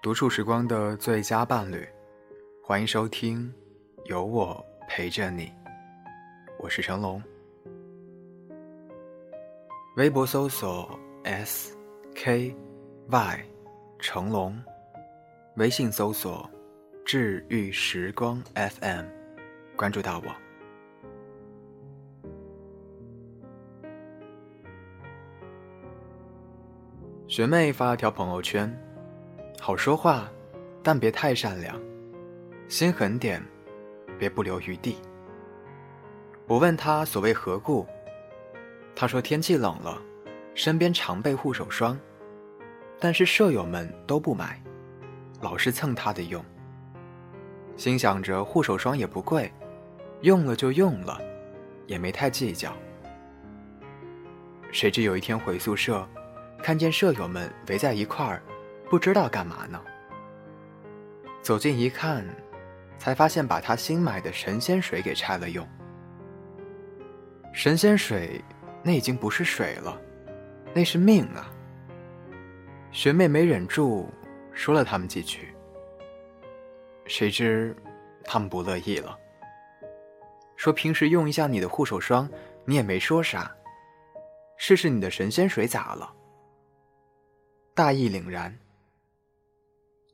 独处时光的最佳伴侣，欢迎收听，有我陪着你。我是成龙。微博搜索 S K Y 成龙，微信搜索治愈时光 FM，关注到我。学妹发了条朋友圈。好说话，但别太善良；心狠点，别不留余地。我问他所谓何故，他说天气冷了，身边常备护手霜，但是舍友们都不买，老是蹭他的用。心想着护手霜也不贵，用了就用了，也没太计较。谁知有一天回宿舍，看见舍友们围在一块儿。不知道干嘛呢。走近一看，才发现把他新买的神仙水给拆了用。神仙水，那已经不是水了，那是命啊！学妹没忍住，说了他们几句。谁知，他们不乐意了，说平时用一下你的护手霜，你也没说啥，试试你的神仙水咋了？大义凛然。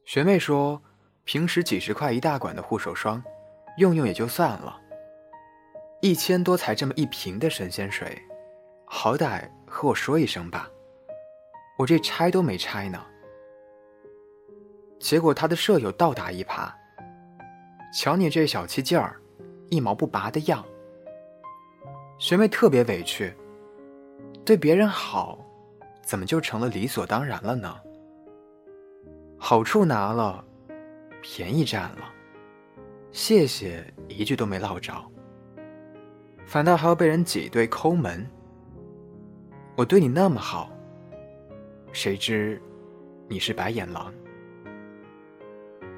学妹说：“平时几十块一大管的护手霜，用用也就算了。一千多才这么一瓶的神仙水，好歹和我说一声吧。我这拆都没拆呢。”结果他的舍友倒打一耙：“瞧你这小气劲儿，一毛不拔的样。”学妹特别委屈，对别人好，怎么就成了理所当然了呢？好处拿了，便宜占了，谢谢一句都没落着，反倒还要被人挤兑抠门。我对你那么好，谁知你是白眼狼。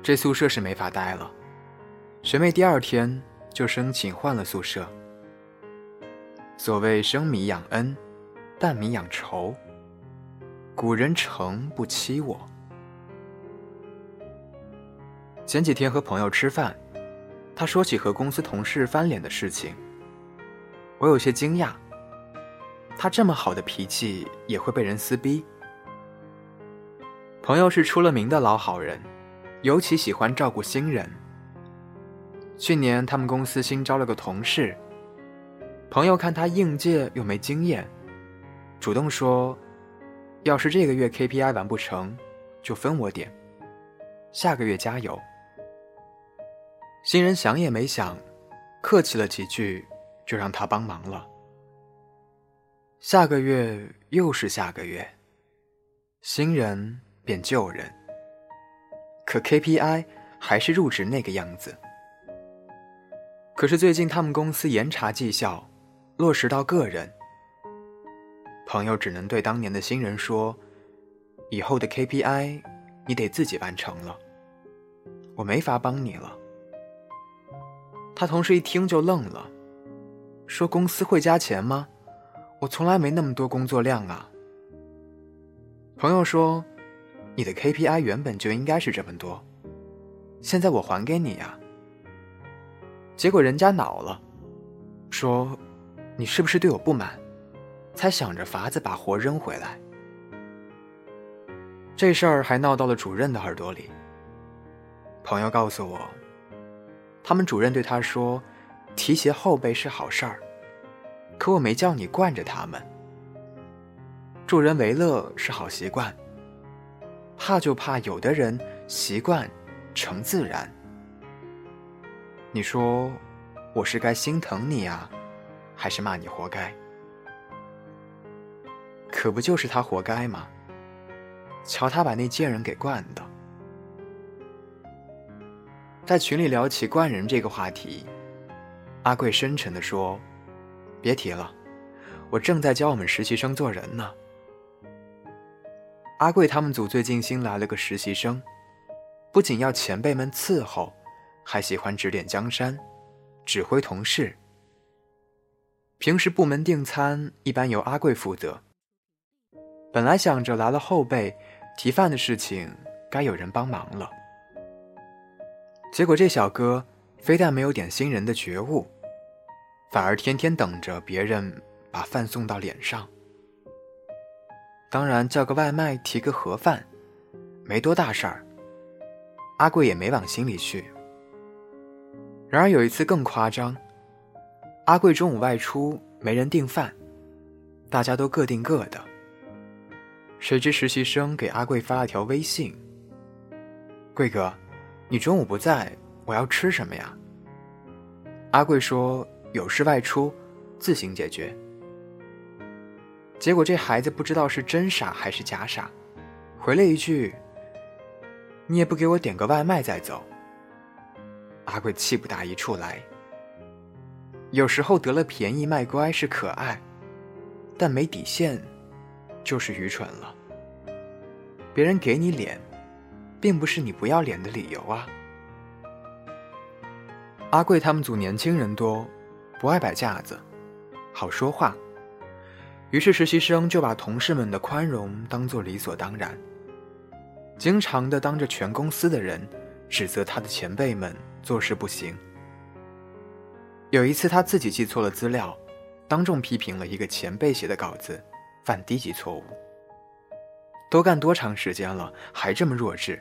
这宿舍是没法待了，学妹第二天就申请换了宿舍。所谓生米养恩，淡米养仇，古人诚不欺我。前几天和朋友吃饭，他说起和公司同事翻脸的事情，我有些惊讶。他这么好的脾气也会被人撕逼？朋友是出了名的老好人，尤其喜欢照顾新人。去年他们公司新招了个同事，朋友看他应届又没经验，主动说：“要是这个月 KPI 完不成，就分我点，下个月加油。”新人想也没想，客气了几句，就让他帮忙了。下个月又是下个月，新人变旧人，可 KPI 还是入职那个样子。可是最近他们公司严查绩效，落实到个人，朋友只能对当年的新人说：“以后的 KPI 你得自己完成了，我没法帮你了。”他同事一听就愣了，说：“公司会加钱吗？我从来没那么多工作量啊。”朋友说：“你的 KPI 原本就应该是这么多，现在我还给你呀。”结果人家恼了，说：“你是不是对我不满，才想着法子把活扔回来？”这事儿还闹到了主任的耳朵里。朋友告诉我。他们主任对他说：“提携后辈是好事儿，可我没叫你惯着他们。助人为乐是好习惯，怕就怕有的人习惯成自然。你说我是该心疼你呀，还是骂你活该？可不就是他活该吗？瞧他把那贱人给惯的。”在群里聊起惯人这个话题，阿贵深沉地说：“别提了，我正在教我们实习生做人呢。”阿贵他们组最近新来了个实习生，不仅要前辈们伺候，还喜欢指点江山，指挥同事。平时部门订餐一般由阿贵负责。本来想着来了后辈，提饭的事情该有人帮忙了。结果这小哥非但没有点新人的觉悟，反而天天等着别人把饭送到脸上。当然，叫个外卖，提个盒饭，没多大事儿。阿贵也没往心里去。然而有一次更夸张，阿贵中午外出，没人订饭，大家都各订各的。谁知实习生给阿贵发了条微信：“贵哥，你中午不在，我要吃什么呀？”阿贵说：“有事外出，自行解决。”结果这孩子不知道是真傻还是假傻，回了一句：“你也不给我点个外卖再走。”阿贵气不打一处来。有时候得了便宜卖乖是可爱，但没底线，就是愚蠢了。别人给你脸，并不是你不要脸的理由啊。阿贵他们组年轻人多，不爱摆架子，好说话。于是实习生就把同事们的宽容当做理所当然，经常的当着全公司的人指责他的前辈们做事不行。有一次他自己记错了资料，当众批评了一个前辈写的稿子，犯低级错误。都干多长时间了，还这么弱智，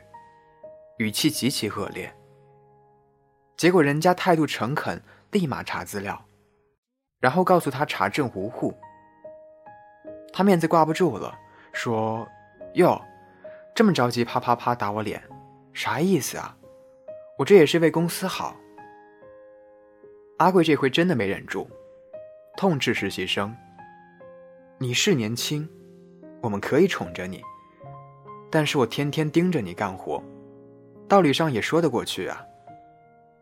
语气极其恶劣。结果人家态度诚恳，立马查资料，然后告诉他查证无误。他面子挂不住了，说：“哟，这么着急，啪啪啪打我脸，啥意思啊？我这也是为公司好。”阿贵这回真的没忍住，痛斥实习生：“你是年轻，我们可以宠着你，但是我天天盯着你干活，道理上也说得过去啊。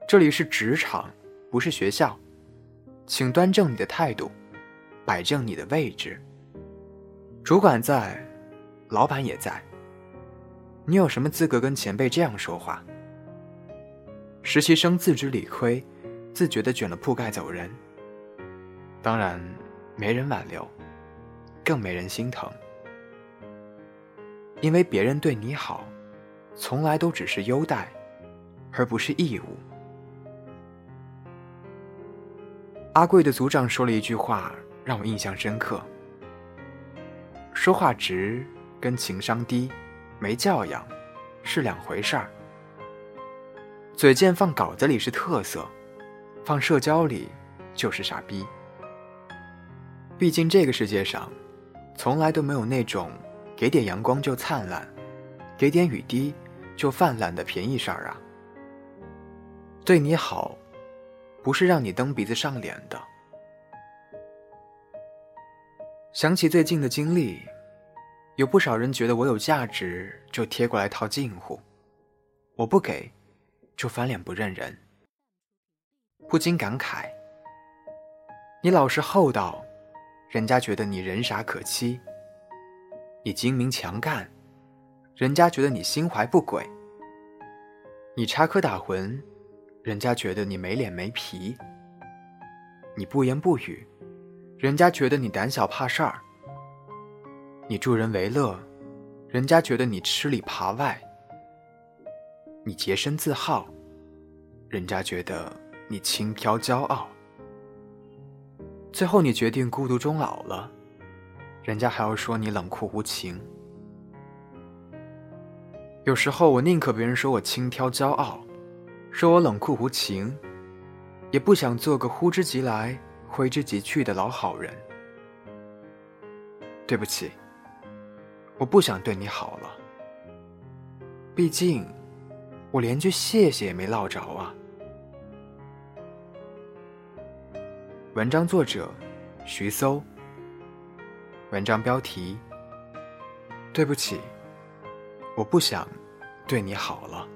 这里是职场，不是学校，请端正你的态度，摆正你的位置。”主管在，老板也在。你有什么资格跟前辈这样说话？实习生自知理亏，自觉的卷了铺盖走人。当然，没人挽留，更没人心疼，因为别人对你好，从来都只是优待，而不是义务。阿贵的组长说了一句话，让我印象深刻。说话直跟情商低、没教养是两回事儿。嘴贱放稿子里是特色，放社交里就是傻逼。毕竟这个世界上，从来都没有那种给点阳光就灿烂，给点雨滴就泛滥的便宜事儿啊。对你好，不是让你蹬鼻子上脸的。想起最近的经历，有不少人觉得我有价值，就贴过来套近乎；我不给，就翻脸不认人。不禁感慨：你老实厚道，人家觉得你人傻可欺；你精明强干，人家觉得你心怀不轨；你插科打诨，人家觉得你没脸没皮；你不言不语。人家觉得你胆小怕事儿，你助人为乐，人家觉得你吃里扒外；你洁身自好，人家觉得你轻佻骄傲。最后你决定孤独终老了，人家还要说你冷酷无情。有时候我宁可别人说我轻佻骄傲，说我冷酷无情，也不想做个呼之即来。挥之即去的老好人，对不起，我不想对你好了。毕竟，我连句谢谢也没落着啊。文章作者：徐搜。文章标题：对不起，我不想对你好了。